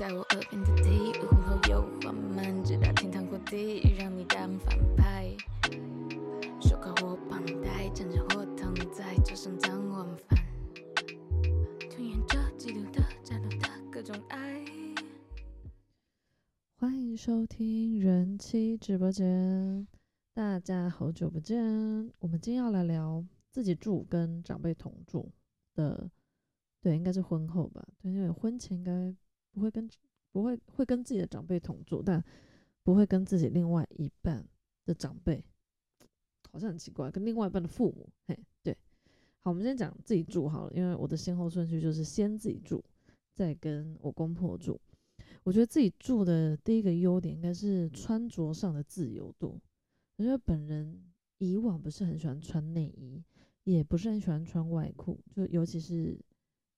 在我耳边的低语，午后又缓慢，直达天堂或地狱，让你当反派。手铐或绑带，站着或躺在桌上当晚饭，吞咽着嫉妒的、战斗的各种爱。欢迎收听人妻直播间，大家好久不见。我们今天要来聊自己住跟长辈同住的，对，应该是婚后吧？对，因为婚前应该不会跟不会会跟自己的长辈同住，但不会跟自己另外一半的长辈，好像很奇怪，跟另外一半的父母，嘿，对。好，我们先讲自己住好了，因为我的先后顺序就是先自己住，再跟我公婆住。我觉得自己住的第一个优点应该是穿着上的自由度。我觉得本人以往不是很喜欢穿内衣，也不是很喜欢穿外裤，就尤其是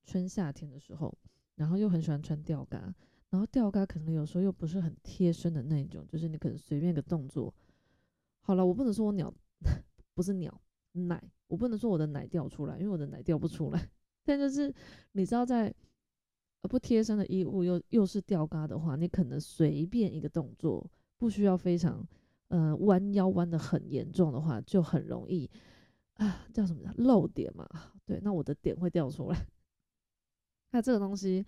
春夏天的时候，然后又很喜欢穿吊嘎，然后吊嘎可能有时候又不是很贴身的那一种，就是你可能随便一个动作。好了，我不能说我鸟 不是鸟奶，我不能说我的奶掉出来，因为我的奶掉不出来。但就是你知道在。而不贴身的衣物又又是吊嘎的话，你可能随便一个动作，不需要非常呃弯腰弯的很严重的话，就很容易啊叫什么漏点嘛？对，那我的点会掉出来。那这个东西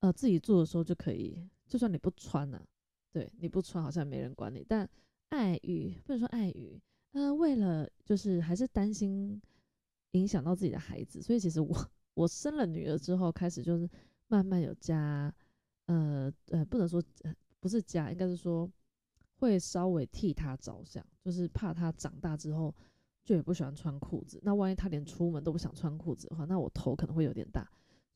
呃自己做的时候就可以，就算你不穿呢，对，你不穿好像没人管你。但碍于不能说碍于，呃，为了就是还是担心影响到自己的孩子，所以其实我 我生了女儿之后开始就是。慢慢有加，呃呃，不能说不是加，应该是说会稍微替他着想，就是怕他长大之后就也不喜欢穿裤子。那万一他连出门都不想穿裤子的话，那我头可能会有点大。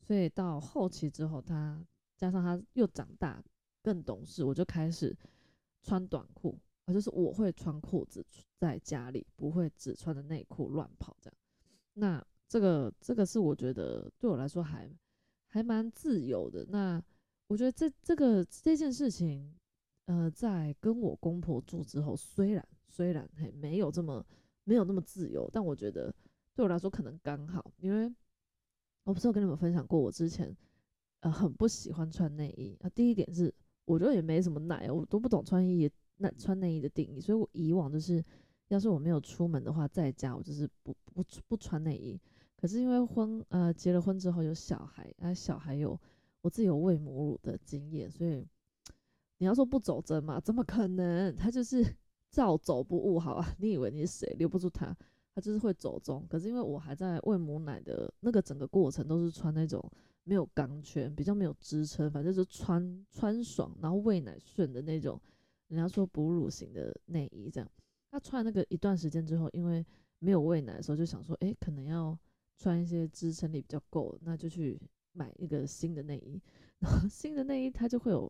所以到后期之后，他加上他又长大更懂事，我就开始穿短裤，啊，就是我会穿裤子在家里，不会只穿着内裤乱跑这样。那这个这个是我觉得对我来说还。还蛮自由的。那我觉得这这个这件事情，呃，在跟我公婆住之后，虽然虽然嘿没有这么没有那么自由，但我觉得对我来说可能刚好，因为我不是有跟你们分享过，我之前呃很不喜欢穿内衣啊。第一点是我觉得也没什么奶，我都不懂穿衣那穿内衣的定义，所以我以往就是要是我没有出门的话，在家我就是不不不穿内衣。可是因为婚呃结了婚之后有小孩，啊小孩有我自己有喂母乳的经验，所以你要说不走针嘛，怎么可能？他就是 照走不误，好啊？你以为你是谁？留不住他，他就是会走中。可是因为我还在喂母奶的那个整个过程，都是穿那种没有钢圈，比较没有支撑，反正就穿穿爽，然后喂奶顺的那种，人家说哺乳型的内衣这样。他穿那个一段时间之后，因为没有喂奶的时候，就想说，哎，可能要。穿一些支撑力比较够，那就去买一个新的内衣。然 后新的内衣它就会有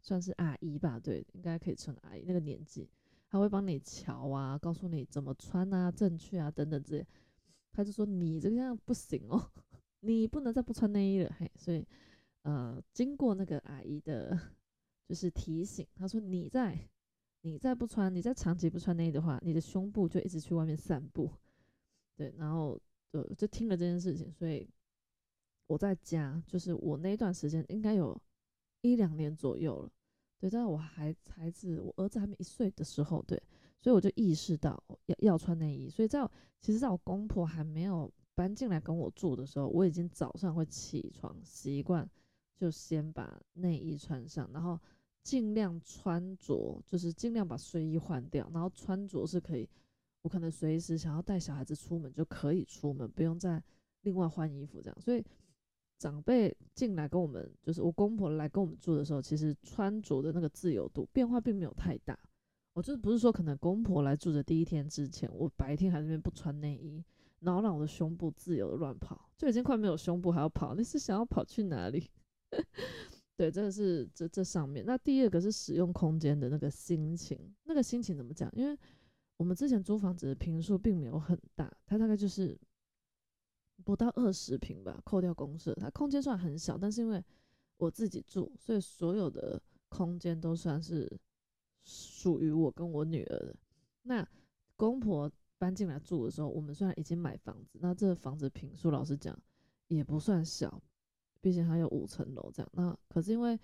算是阿姨吧，对，应该可以称阿姨那个年纪，他会帮你瞧啊，告诉你怎么穿啊，正确啊等等之类。他就说你这个样不行哦，你不能再不穿内衣了。嘿，所以呃，经过那个阿姨的，就是提醒，他说你在你再不穿，你在长期不穿内衣的话，你的胸部就一直去外面散步。对，然后。就就听了这件事情，所以我在家，就是我那段时间应该有一两年左右了，对，在我还孩子，我儿子还没一岁的时候，对，所以我就意识到要要穿内衣，所以在其实在我公婆还没有搬进来跟我住的时候，我已经早上会起床习惯就先把内衣穿上，然后尽量穿着就是尽量把睡衣换掉，然后穿着是可以。我可能随时想要带小孩子出门就可以出门，不用再另外换衣服这样。所以长辈进来跟我们，就是我公婆来跟我们住的时候，其实穿着的那个自由度变化并没有太大。我就是不是说可能公婆来住的第一天之前，我白天还那边不穿内衣，然后让我的胸部自由的乱跑，就已经快没有胸部还要跑，你是想要跑去哪里？对，这个是这这上面。那第二个是使用空间的那个心情，那个心情怎么讲？因为我们之前租房子的平数并没有很大，它大概就是不到二十平吧，扣掉公社，它空间算很小。但是因为我自己住，所以所有的空间都算是属于我跟我女儿的。那公婆搬进来住的时候，我们虽然已经买房子，那这房子平数老实讲也不算小，毕竟它有五层楼这样。那可是因为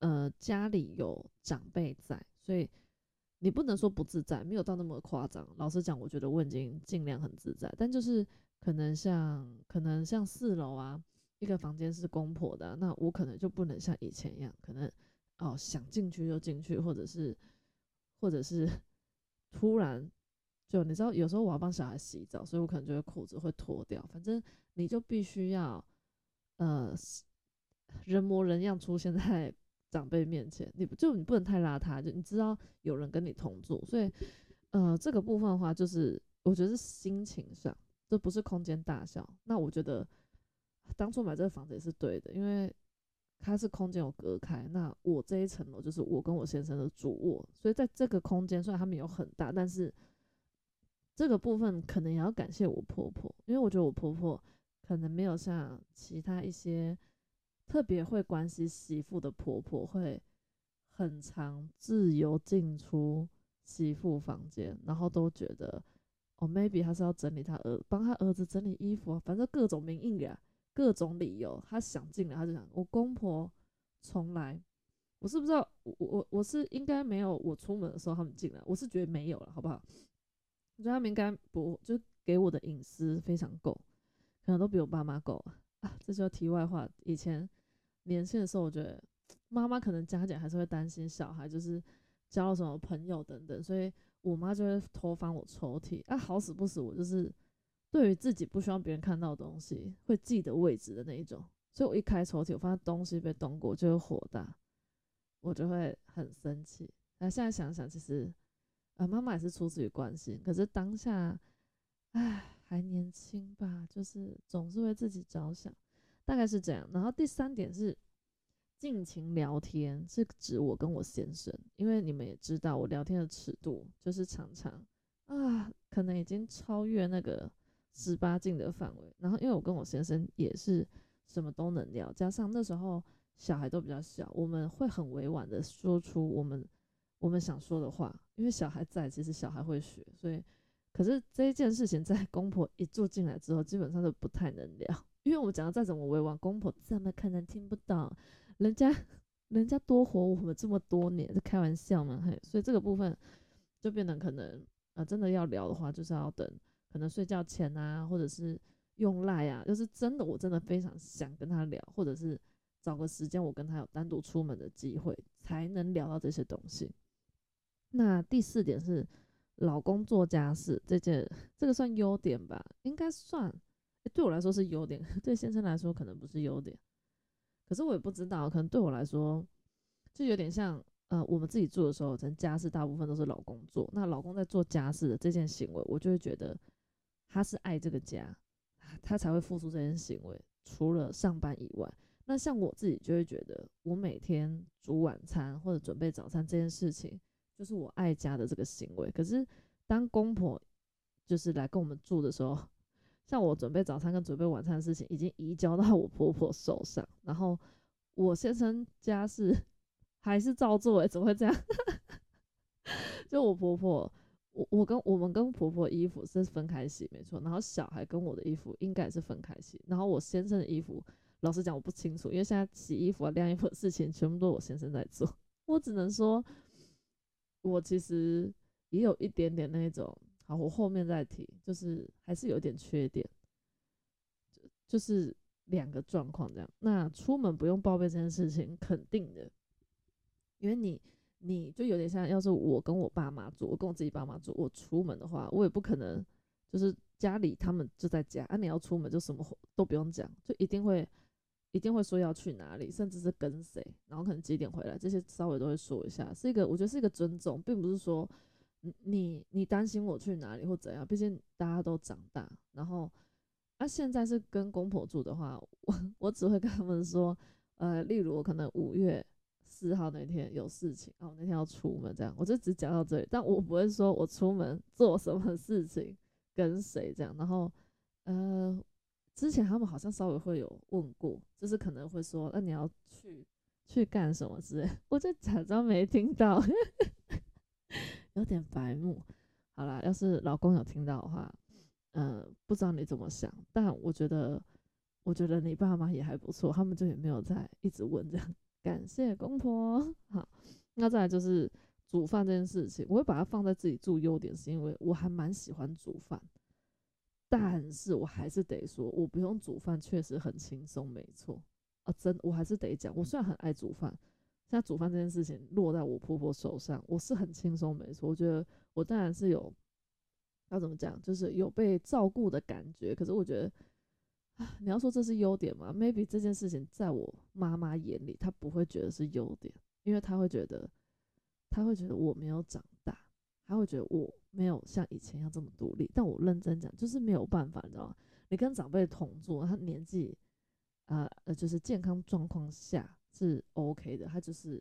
呃家里有长辈在，所以你不能说不自在，没有到那么夸张。老实讲，我觉得我已经尽量很自在，但就是可能像可能像四楼啊，一个房间是公婆的，那我可能就不能像以前一样，可能哦想进去就进去，或者是或者是突然就你知道，有时候我要帮小孩洗澡，所以我可能就会裤子会脱掉，反正你就必须要呃人模人样出现在。长辈面前，你就你不能太邋遢，就你知道有人跟你同住，所以，呃，这个部分的话，就是我觉得是心情上，这不是空间大小。那我觉得当初买这个房子也是对的，因为它是空间有隔开。那我这一层楼就是我跟我先生的主卧，所以在这个空间，虽然它没有很大，但是这个部分可能也要感谢我婆婆，因为我觉得我婆婆可能没有像其他一些。特别会关心媳妇的婆婆会很常自由进出媳妇房间，然后都觉得哦，maybe 他是要整理他儿，帮他儿子整理衣服，反正各种名义啊，各种理由，他想进来他就想，我公婆从来，我是不知道，我我我是应该没有，我出门的时候他们进来，我是觉得没有了，好不好？我觉得他们应该不就给我的隐私非常够，可能都比我爸妈够啊。这就题外话。以前年轻的时候，我觉得妈妈可能加减还是会担心小孩，就是交了什么朋友等等，所以我妈就会偷翻我抽屉。啊，好死不死，我就是对于自己不希望别人看到的东西，会记得位置的那一种。所以我一开抽屉，我发现东西被动过，就会火大，我就会很生气。那现在想想，其实啊，妈妈也是出自于关心，可是当下，唉。还年轻吧，就是总是为自己着想，大概是这样。然后第三点是尽情聊天，是指我跟我先生，因为你们也知道我聊天的尺度就是常常啊，可能已经超越那个十八禁的范围。然后因为我跟我先生也是什么都能聊，加上那时候小孩都比较小，我们会很委婉的说出我们我们想说的话，因为小孩在，其实小孩会学，所以。可是这一件事情在公婆一住进来之后，基本上都不太能聊，因为我们讲的再怎么委婉，公婆怎么可能听不懂？人家 人家多活我们这么多年，是开玩笑嘛？嘿，所以这个部分就变得可能啊，真的要聊的话，就是要等可能睡觉前啊，或者是用赖啊，就是真的我真的非常想跟他聊，或者是找个时间我跟他有单独出门的机会，才能聊到这些东西。那第四点是。老公做家事这件，这个算优点吧？应该算，对我来说是优点，对先生来说可能不是优点。可是我也不知道，可能对我来说，就有点像，呃，我们自己做的时候，可能家事大部分都是老公做。那老公在做家事的这件行为，我就会觉得他是爱这个家，他才会付出这件行为。除了上班以外，那像我自己就会觉得，我每天煮晚餐或者准备早餐这件事情。就是我爱家的这个行为，可是当公婆就是来跟我们住的时候，像我准备早餐跟准备晚餐的事情，已经移交到我婆婆手上，然后我先生家事还是照做，诶，怎么会这样？就我婆婆，我我跟我们跟婆婆衣服是分开洗，没错，然后小孩跟我的衣服应该也是分开洗，然后我先生的衣服，老实讲我不清楚，因为现在洗衣服啊、晾衣服的事情全部都我先生在做，我只能说。我其实也有一点点那种，好，我后面再提，就是还是有点缺点，就就是两个状况这样。那出门不用报备这件事情，肯定的，因为你你就有点像，要是我跟我爸妈住，我跟我自己爸妈住，我出门的话，我也不可能就是家里他们就在家，啊，你要出门就什么都不用讲，就一定会。一定会说要去哪里，甚至是跟谁，然后可能几点回来，这些稍微都会说一下，是一个我觉得是一个尊重，并不是说你你担心我去哪里或怎样，毕竟大家都长大。然后啊，现在是跟公婆住的话，我我只会跟他们说，呃，例如我可能五月四号那天有事情，哦，那天要出门这样，我就只讲到这里，但我不会说我出门做什么事情，跟谁这样，然后呃。之前他们好像稍微会有问过，就是可能会说，那你要去去干什么之类，我就假装没听到，有点白目。好啦，要是老公有听到的话，嗯，不知道你怎么想，但我觉得，我觉得你爸妈也还不错，他们就也没有在一直问这样，感谢公婆。好，那再来就是煮饭这件事情，我会把它放在自己住优点，是因为我还蛮喜欢煮饭。但是我还是得说，我不用煮饭确实很轻松，没错啊，真我还是得讲，我虽然很爱煮饭，那煮饭这件事情落在我婆婆手上，我是很轻松，没错。我觉得我当然是有要怎么讲，就是有被照顾的感觉。可是我觉得啊，你要说这是优点吗？Maybe 这件事情在我妈妈眼里，她不会觉得是优点，因为她会觉得，她会觉得我没有长大，她会觉得我。没有像以前一样这么独立，但我认真讲，就是没有办法，你知道吗？你跟长辈同住，他年纪，呃呃，就是健康状况下是 OK 的，他就是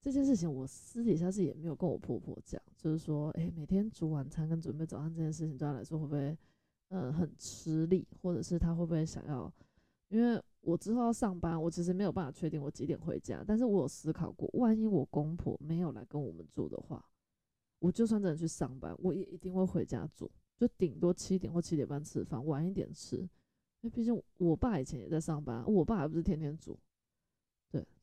这件事情，我私底下是也没有跟我婆婆讲，就是说，哎，每天煮晚餐跟准备早餐这件事情对他来说会不会，呃，很吃力，或者是他会不会想要？因为我之后要上班，我其实没有办法确定我几点回家，但是我有思考过，万一我公婆没有来跟我们住的话。我就算真的去上班，我也一定会回家做，就顶多七点或七点半吃饭，晚一点吃。因为毕竟我爸以前也在上班，我爸还不是天天煮。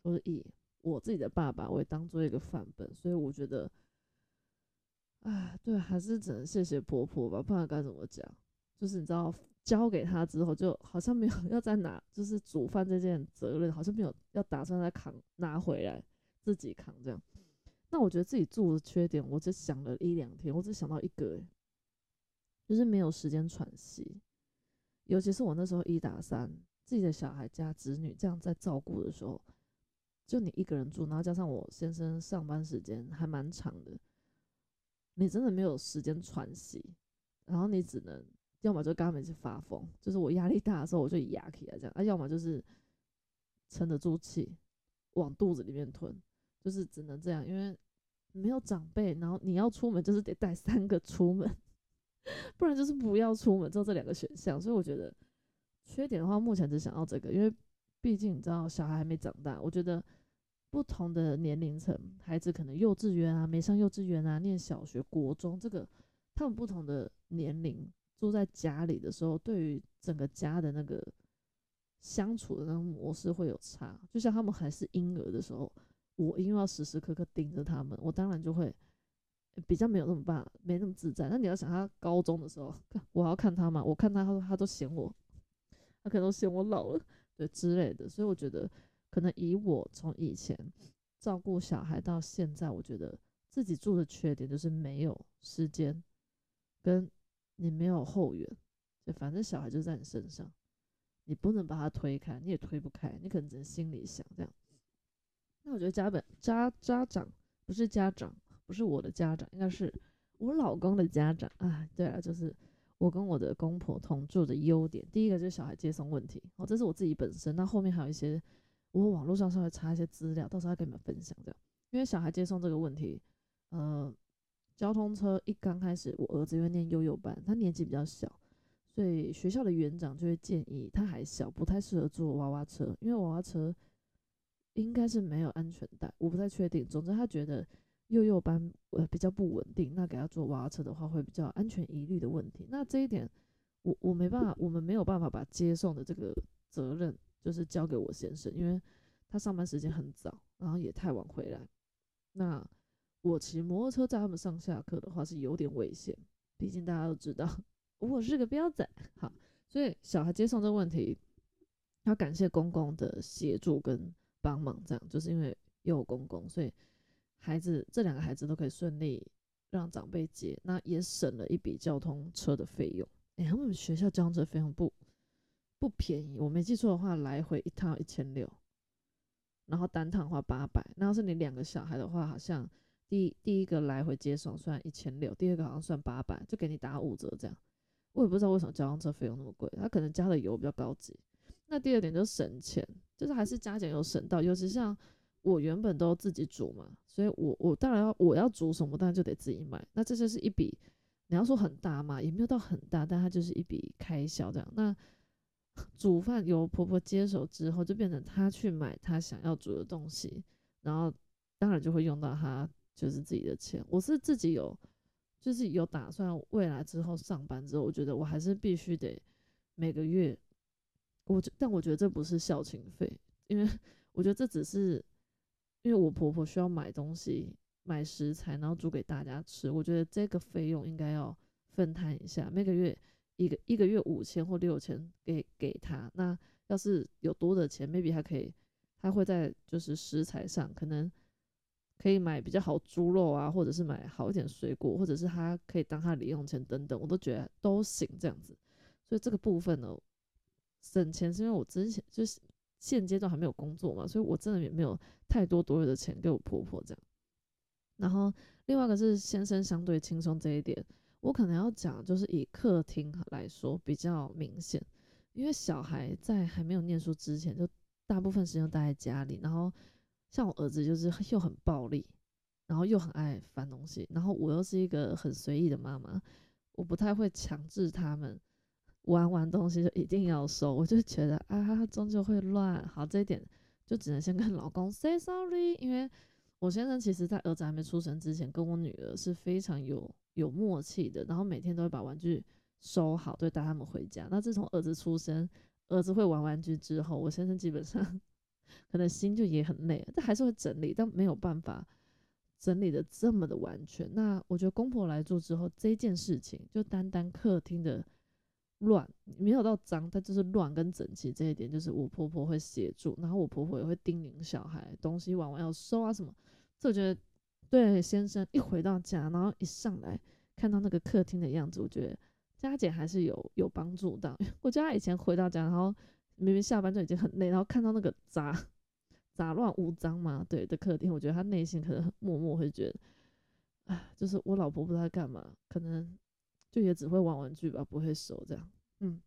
我，是以我自己的爸爸为当做一个范本，所以我觉得，哎，对，还是只能谢谢婆婆吧，不然该怎么讲？就是你知道，交给他之后，就好像没有 要再拿，就是煮饭这件责任，好像没有要打算再扛拿回来自己扛这样。那我觉得自己住的缺点，我只想了一两天，我只想到一个，就是没有时间喘息。尤其是我那时候一打三，自己的小孩加子女这样在照顾的时候，就你一个人住，然后加上我先生上班时间还蛮长的，你真的没有时间喘息，然后你只能要么就跟他们一起发疯，就是我压力大的时候我就压起来这样，啊，要么就是撑得住气往肚子里面吞。就是只能这样，因为没有长辈，然后你要出门就是得带三个出门，不然就是不要出门，就这两个选项。所以我觉得缺点的话，目前只想到这个，因为毕竟你知道小孩还没长大，我觉得不同的年龄层孩子可能幼稚园啊，没上幼稚园啊，念小学、国中，这个他们不同的年龄住在家里的时候，对于整个家的那个相处的那个模式会有差。就像他们还是婴儿的时候。我因为要时时刻刻盯着他们，我当然就会比较没有那么办，没那么自在。那你要想他高中的时候，我要看他嘛，我看他，他说他都嫌我，他可能都嫌我老了，对之类的。所以我觉得，可能以我从以前照顾小孩到现在，我觉得自己住的缺点就是没有时间，跟你没有后援，就反正小孩就在你身上，你不能把他推开，你也推不开，你可能只能心里想这样。那我觉得家本家家长不是家长，不是我的家长，应该是我老公的家长啊。对啊，就是我跟我的公婆同住的优点。第一个就是小孩接送问题，哦，这是我自己本身。那后面还有一些我网络上稍微查一些资料，到时候再跟你们分享这样。因为小孩接送这个问题，呃，交通车一刚开始，我儿子因为念幼幼班，他年纪比较小，所以学校的园长就会建议他还小，不太适合坐娃娃车，因为娃娃车。应该是没有安全带，我不太确定。总之，他觉得幼幼班呃比较不稳定，那给他坐娃娃车的话会比较安全疑虑的问题。那这一点，我我没办法，我们没有办法把接送的这个责任就是交给我先生，因为他上班时间很早，然后也太晚回来。那我骑摩托车载他们上下课的话是有点危险，毕竟大家都知道我是个彪仔。好，所以小孩接送这个问题，要感谢公公的协助跟。帮忙这样，就是因为有公公，所以孩子这两个孩子都可以顺利让长辈接，那也省了一笔交通车的费用。哎，他们学校交通车费用不不便宜，我没记错的话，来回一趟一千六，然后单趟的话八百。那要是你两个小孩的话，好像第第一个来回接送算一千六，第二个好像算八百，就给你打五折这样。我也不知道为什么交通车费用那么贵，他可能加的油比较高级。那第二点就省钱，就是还是加减有省到。尤其像我原本都自己煮嘛，所以我我当然要我要煮什么，当然就得自己买。那这就是一笔，你要说很大嘛，也没有到很大，但它就是一笔开销这样。那煮饭由婆婆接手之后，就变成她去买她想要煮的东西，然后当然就会用到她就是自己的钱。我是自己有，就是有打算未来之后上班之后，我觉得我还是必须得每个月。我但我觉得这不是孝亲费，因为我觉得这只是因为我婆婆需要买东西、买食材，然后煮给大家吃。我觉得这个费用应该要分摊一下，每个月一个一个月五千或六千给给他。那要是有多的钱，maybe 他可以，他会在就是食材上可能可以买比较好猪肉啊，或者是买好一点水果，或者是他可以当他零用钱等等，我都觉得都行这样子。所以这个部分呢，省钱是因为我之前就是现阶段还没有工作嘛，所以我真的也没有太多多余的钱给我婆婆这样。然后另外一个是先生相对轻松这一点，我可能要讲就是以客厅来说比较明显，因为小孩在还没有念书之前，就大部分时间待在家里，然后像我儿子就是又很暴力，然后又很爱翻东西，然后我又是一个很随意的妈妈，我不太会强制他们。玩完东西就一定要收，我就觉得啊，终究会乱。好，这一点就只能先跟老公 say sorry，因为我先生其实在儿子还没出生之前，跟我女儿是非常有有默契的，然后每天都会把玩具收好，对，带他们回家。那自从儿子出生，儿子会玩玩具之后，我先生基本上 可能心就也很累，但还是会整理，但没有办法整理的这么的完全。那我觉得公婆来住之后，这件事情就单单客厅的。乱没有到脏，但就是乱跟整齐这一点，就是我婆婆会协助，然后我婆婆也会叮咛小孩东西玩完要收啊什么。所以我觉得对先生一回到家，然后一上来看到那个客厅的样子，我觉得佳姐还是有有帮助到。我家以前回到家，然后明明下班就已经很累，然后看到那个杂杂乱无章嘛，对的客厅，我觉得他内心可能默默会觉得，啊，就是我老婆不知道干嘛，可能。就也只会玩玩具吧，不会收这样。嗯，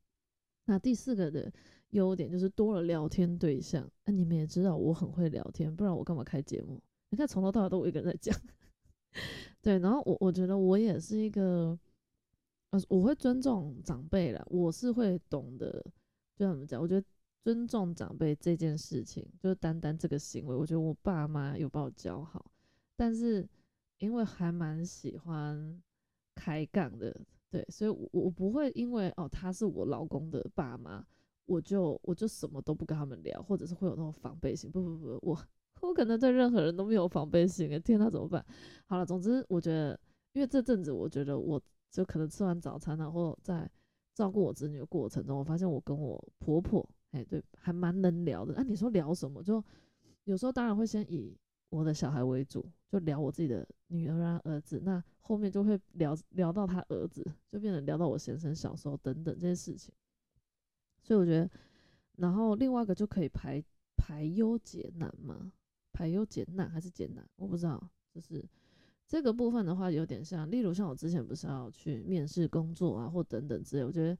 那第四个的优点就是多了聊天对象。那你们也知道我很会聊天，不然我干嘛开节目？你看从头到尾都我一个人在讲。对，然后我我觉得我也是一个，呃，我会尊重长辈了，我是会懂得，就怎么讲？我觉得尊重长辈这件事情，就是单单这个行为，我觉得我爸妈有把我教好。但是因为还蛮喜欢开杠的。对，所以，我我不会因为哦他是我老公的爸妈，我就我就什么都不跟他们聊，或者是会有那种防备心。不不不，我我可能对任何人都没有防备心。天哪，怎么办？好了，总之我觉得，因为这阵子我觉得我就可能吃完早餐，然后在照顾我子女的过程中，我发现我跟我婆婆，哎，对，还蛮能聊的。那你说聊什么？就有时候当然会先以我的小孩为主，就聊我自己的女儿啊、儿子。那后面就会聊聊到他儿子，就变成聊到我先生小时候等等这些事情，所以我觉得，然后另外一个就可以排排忧解难嘛，排忧解难还是解难，我不知道，就是这个部分的话有点像，例如像我之前不是要去面试工作啊，或等等之类，我觉得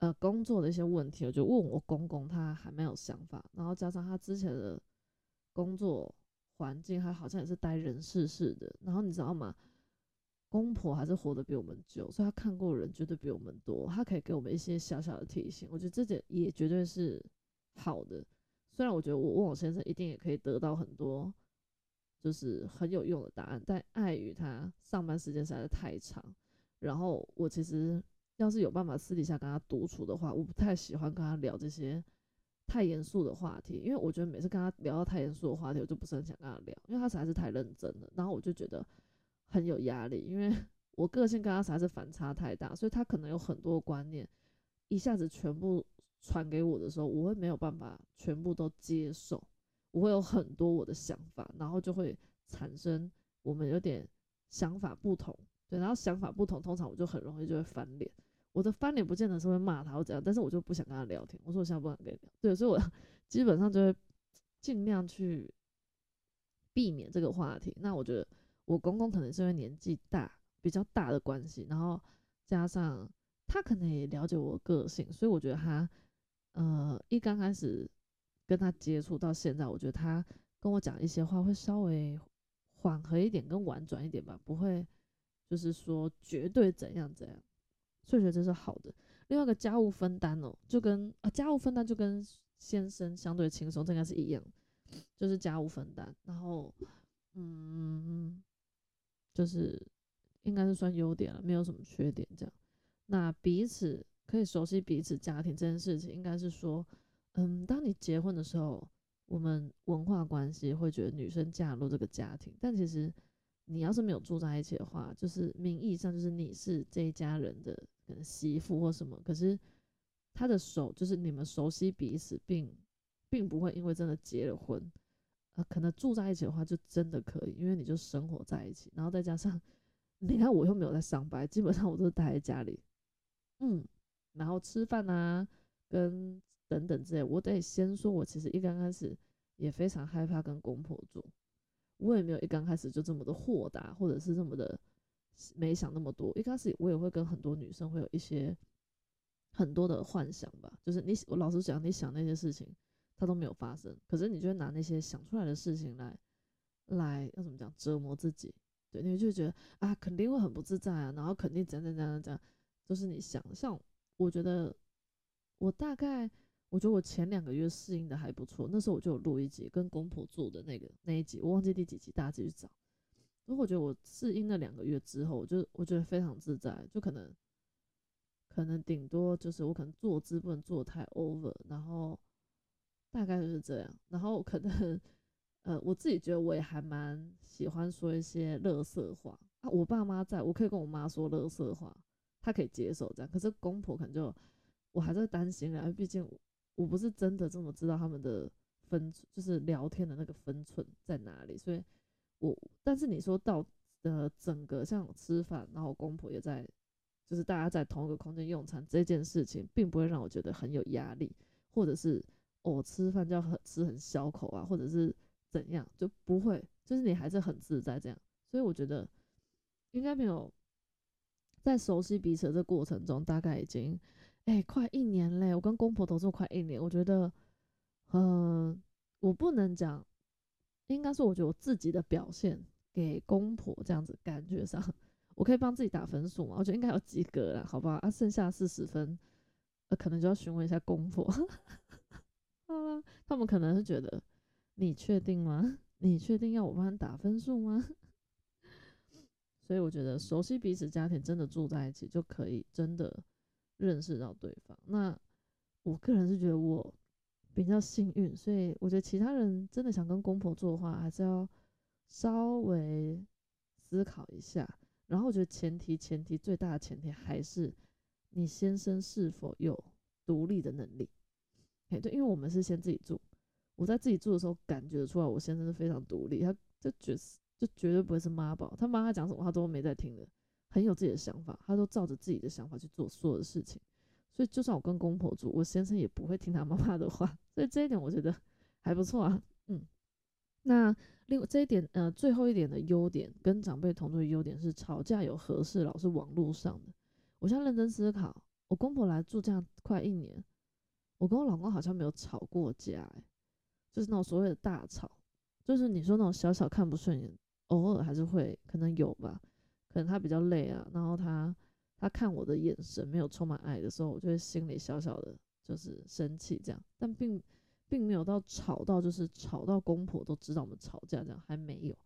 呃工作的一些问题，我就问我公公，他还没有想法，然后加上他之前的工作环境，他好像也是待人事事的，然后你知道吗？公婆还是活得比我们久，所以他看过人绝对比我们多，他可以给我们一些小小的提醒。我觉得这点也绝对是好的。虽然我觉得我问我先生一定也可以得到很多，就是很有用的答案，但碍于他上班时间实在是太长，然后我其实要是有办法私底下跟他独处的话，我不太喜欢跟他聊这些太严肃的话题，因为我觉得每次跟他聊到太严肃的话题，我就不是很想跟他聊，因为他实在是太认真了，然后我就觉得。很有压力，因为 我个性跟他实在是反差太大，所以他可能有很多观念，一下子全部传给我的时候，我会没有办法全部都接受，我会有很多我的想法，然后就会产生我们有点想法不同，对，然后想法不同，通常我就很容易就会翻脸。我的翻脸不见得是会骂他或怎样，但是我就不想跟他聊天。我说我现在不想跟你聊，对，所以我 基本上就会尽量去避免这个话题。那我觉得。我公公可能是因为年纪大，比较大的关系，然后加上他可能也了解我个性，所以我觉得他，呃，一刚开始跟他接触到现在，我觉得他跟我讲一些话会稍微缓和一点，跟婉转一点吧，不会就是说绝对怎样怎样，所以觉得这是好的。另外一个家务分担哦，就跟啊家务分担就跟先生相对轻松，这应该是一样，就是家务分担，然后嗯。就是应该是算优点了，没有什么缺点这样。那彼此可以熟悉彼此家庭这件事情，应该是说，嗯，当你结婚的时候，我们文化关系会觉得女生嫁入这个家庭，但其实你要是没有住在一起的话，就是名义上就是你是这一家人的可能媳妇或什么，可是他的手就是你们熟悉彼此，并并不会因为真的结了婚，呃，可能住在一起的话就真的可以，因为你就生活在一起，然后再加上 你看我又没有在上班，基本上我都是待在家里，嗯，然后吃饭啊，跟。等等之类，我得先说，我其实一刚开始也非常害怕跟公婆住，我也没有一刚开始就这么的豁达，或者是这么的没想那么多。一开始我也会跟很多女生会有一些很多的幻想吧，就是你我老实讲，你想那些事情，它都没有发生，可是你就会拿那些想出来的事情来来要怎么讲折磨自己，对，你就觉得啊肯定会很不自在啊，然后肯定怎样怎样怎样，就是你想，像我觉得我大概。我觉得我前两个月适应的还不错，那时候我就录一集跟公婆做的那个那一集，我忘记第几集，大家自己去找。如果我觉得我适应了两个月之后，我就我觉得非常自在，就可能可能顶多就是我可能坐姿不能坐太 over，然后大概就是这样。然后可能呃我自己觉得我也还蛮喜欢说一些乐色话啊，我爸妈在我可以跟我妈说乐色话，他可以接受这样。可是公婆可能就我还在担心啊，毕竟。我不是真的这么知道他们的分，就是聊天的那个分寸在哪里，所以，我但是你说到呃整个像吃饭，然后公婆也在，就是大家在同一个空间用餐这件事情，并不会让我觉得很有压力，或者是我吃饭就要很吃很小口啊，或者是怎样就不会，就是你还是很自在这样，所以我觉得应该没有在熟悉彼此的过程中，大概已经。哎，快一年嘞！我跟公婆都住快一年，我觉得，嗯，我不能讲，应该说，我觉得我自己的表现给公婆这样子感觉上，我可以帮自己打分数嘛？我觉得应该有及格了，好不好？啊，剩下四十分，呃，可能就要询问一下公婆，好了，他们可能是觉得，你确定吗？你确定要我帮你打分数吗？所以我觉得熟悉彼此家庭，真的住在一起就可以，真的。认识到对方，那我个人是觉得我比较幸运，所以我觉得其他人真的想跟公婆做的话，还是要稍微思考一下。然后我觉得前提前提最大的前提还是你先生是否有独立的能力。哎，对，因为我们是先自己住，我在自己住的时候感觉出来我先生是非常独立，他就觉得就绝对不会是妈宝，他妈他讲什么他都没在听的。很有自己的想法，他都照着自己的想法去做所有的事情，所以就算我跟公婆住，我先生也不会听他妈妈的话，所以这一点我觉得还不错啊。嗯，那另这一点，呃，最后一点的优点跟长辈同住的优点是吵架有合适老是网络上的。我现在认真思考，我公婆来住这样快一年，我跟我老公好像没有吵过架，哎，就是那种所谓的大吵，就是你说那种小小看不顺眼，偶尔还是会可能有吧。可能他比较累啊，然后他他看我的眼神没有充满爱的时候，我就会心里小小的，就是生气这样，但并并没有到吵到就是吵到公婆都知道我们吵架这样，还没有。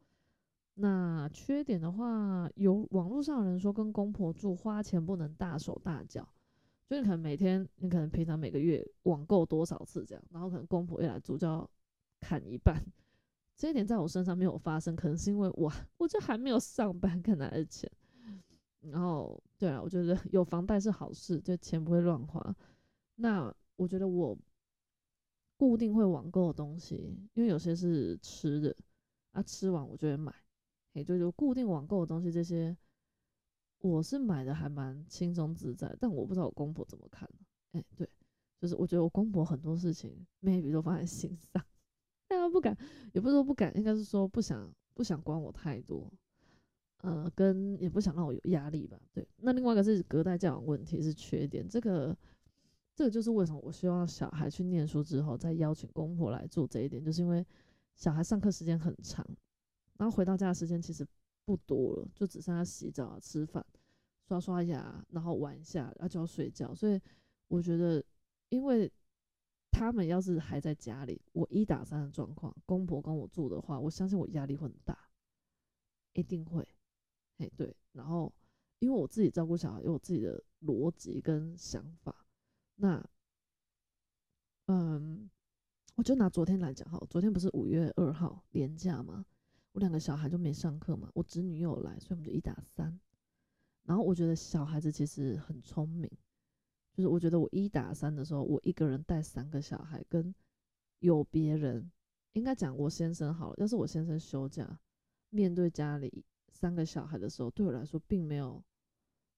那缺点的话，有网络上人说跟公婆住花钱不能大手大脚，就你可能每天你可能平常每个月网购多少次这样，然后可能公婆一来住就要砍一半。这一点在我身上没有发生，可能是因为我 我就还没有上班，可拿的钱。然后，对啊，我觉得有房贷是好事，就钱不会乱花。那我觉得我固定会网购的东西，因为有些是吃的啊，吃完我就会买。哎，就就固定网购的东西，这些我是买的还蛮轻松自在。但我不知道我公婆怎么看。哎，对，就是我觉得我公婆很多事情 maybe 都放在心上。大家不敢，也不是说不敢，应该是说不想不想管我太多，呃，跟也不想让我有压力吧。对，那另外一个是隔代教养问题是缺点，这个这个就是为什么我希望小孩去念书之后再邀请公婆来做这一点，就是因为小孩上课时间很长，然后回到家的时间其实不多了，就只剩下洗澡、吃饭、刷刷牙，然后玩一下，然后就要睡觉。所以我觉得，因为他们要是还在家里，我一打三的状况，公婆跟我住的话，我相信我压力会很大，一定会。哎，对，然后因为我自己照顾小孩，有我自己的逻辑跟想法，那，嗯，我就拿昨天来讲哈，昨天不是五月二号连假吗？我两个小孩就没上课嘛，我侄女又来，所以我们就一打三。然后我觉得小孩子其实很聪明，就是我觉得我一打三的时候，我一个人带三个小孩，跟有别人，应该讲我先生好了，要是我先生休假，面对家里三个小孩的时候，对我来说并没有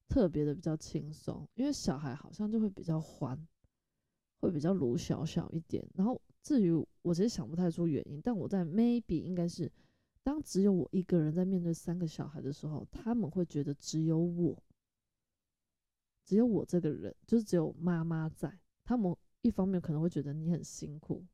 特别的比较轻松，因为小孩好像就会比较欢，会比较鲁小小一点。然后至于我其实想不太出原因，但我在 maybe 应该是。当只有我一个人在面对三个小孩的时候，他们会觉得只有我，只有我这个人，就是只有妈妈在。他们一方面可能会觉得你很辛苦，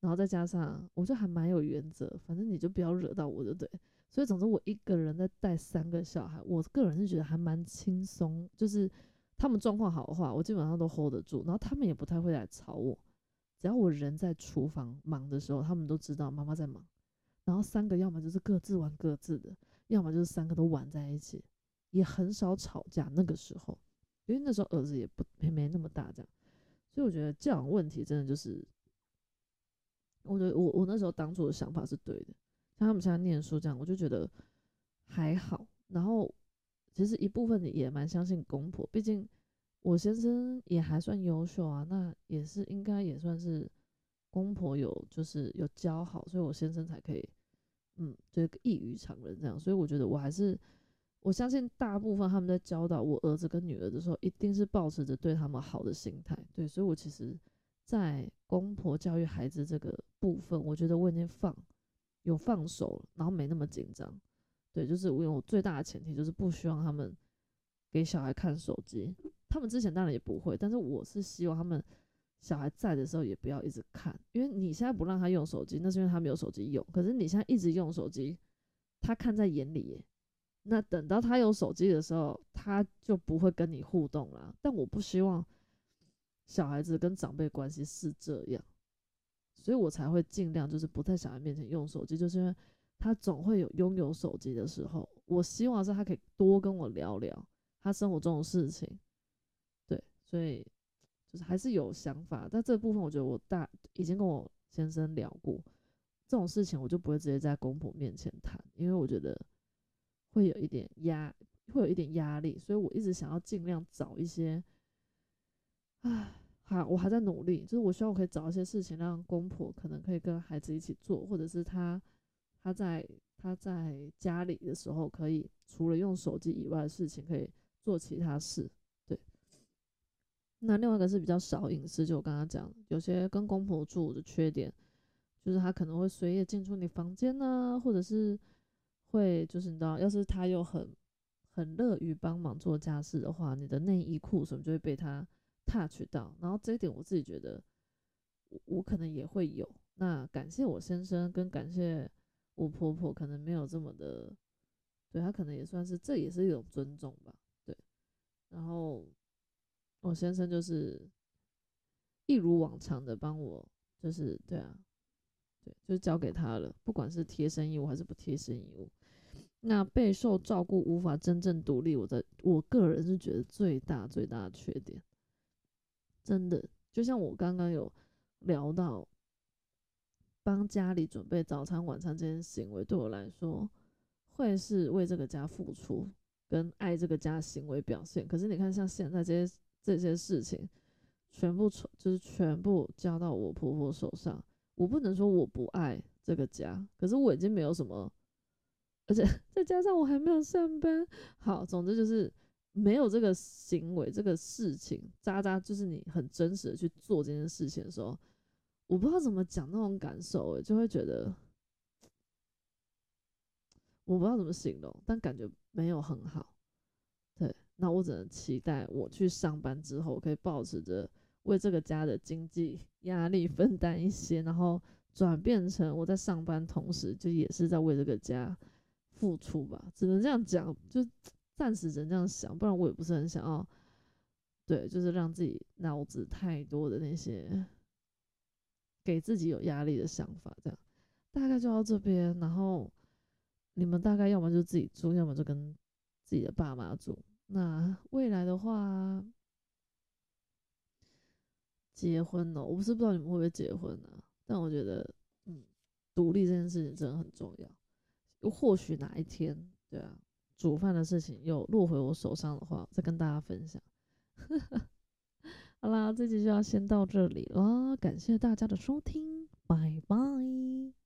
然后再加上我就还蛮有原则，反正你就不要惹到我，就对。所以总之我一个人在带三个小孩，我个人是觉得还蛮轻松。就是他们状况好的话，我基本上都 hold 得住，然后他们也不太会来吵我。只要我人在厨房忙的时候，他们都知道妈妈在忙。然后三个要么就是各自玩各自的，要么就是三个都玩在一起，也很少吵架。那个时候，因为那时候儿子也不没没那么大，这样，所以我觉得教养问题真的就是，我觉得我我那时候当初的想法是对的。像他们现在念书这样，我就觉得还好。然后其实一部分也蛮相信公婆，毕竟我先生也还算优秀啊，那也是应该也算是公婆有就是有教好，所以我先生才可以。嗯，就异于常人这样，所以我觉得我还是我相信大部分他们在教导我儿子跟女儿的时候，一定是保持着对他们好的心态。对，所以我其实，在公婆教育孩子这个部分，我觉得我已经放有放手了，然后没那么紧张。对，就是我有最大的前提就是不希望他们给小孩看手机，他们之前当然也不会，但是我是希望他们。小孩在的时候也不要一直看，因为你现在不让他用手机，那是因为他没有手机用。可是你现在一直用手机，他看在眼里。那等到他有手机的时候，他就不会跟你互动了。但我不希望小孩子跟长辈关系是这样，所以我才会尽量就是不在小孩面前用手机，就是因为他总会有拥有手机的时候。我希望是他可以多跟我聊聊他生活中的事情，对，所以。就是还是有想法，但这部分我觉得我大已经跟我先生聊过，这种事情我就不会直接在公婆面前谈，因为我觉得会有一点压，会有一点压力，所以我一直想要尽量找一些，唉，好，我还在努力，就是我希望我可以找一些事情让公婆可能可以跟孩子一起做，或者是他他在他在家里的时候可以除了用手机以外的事情可以做其他事。对那另外一个是比较少隐私，就我刚刚讲，有些跟公婆住的缺点，就是他可能会随意进出你房间呢，或者是会就是你知道，要是他又很很乐于帮忙做家事的话，你的内衣裤什么就会被他 touch 到，然后这一点我自己觉得，我我可能也会有。那感谢我先生跟感谢我婆婆，可能没有这么的，对他可能也算是这也是一种尊重吧，对，然后。我先生就是一如往常的帮我，就是对啊，对，就交给他了。不管是贴身衣物还是不贴身衣物，那备受照顾无法真正独立，我的我个人是觉得最大最大的缺点。真的，就像我刚刚有聊到，帮家里准备早餐晚餐这件行为，对我来说会是为这个家付出跟爱这个家行为表现。可是你看，像现在这些。这些事情全部从就是全部交到我婆婆手上，我不能说我不爱这个家，可是我已经没有什么，而且 再加上我还没有上班。好，总之就是没有这个行为，这个事情渣渣就是你很真实的去做这件事情的时候，我不知道怎么讲那种感受，诶，就会觉得我不知道怎么形容，但感觉没有很好。对那我只能期待我去上班之后，可以保持着为这个家的经济 压力分担一些，然后转变成我在上班同时，就也是在为这个家付出吧。只能这样讲，就暂时只能这样想，不然我也不是很想要，对，就是让自己脑子太多的那些给自己有压力的想法。这样大概就到这边，然后你们大概要么就自己住，要么就跟自己的爸妈住。那未来的话，结婚哦，我不是不知道你们会不会结婚呢？但我觉得，嗯，独立这件事情真的很重要。又或许哪一天，对啊，煮饭的事情又落回我手上的话，再跟大家分享。好啦，这集就要先到这里啦，感谢大家的收听，拜拜。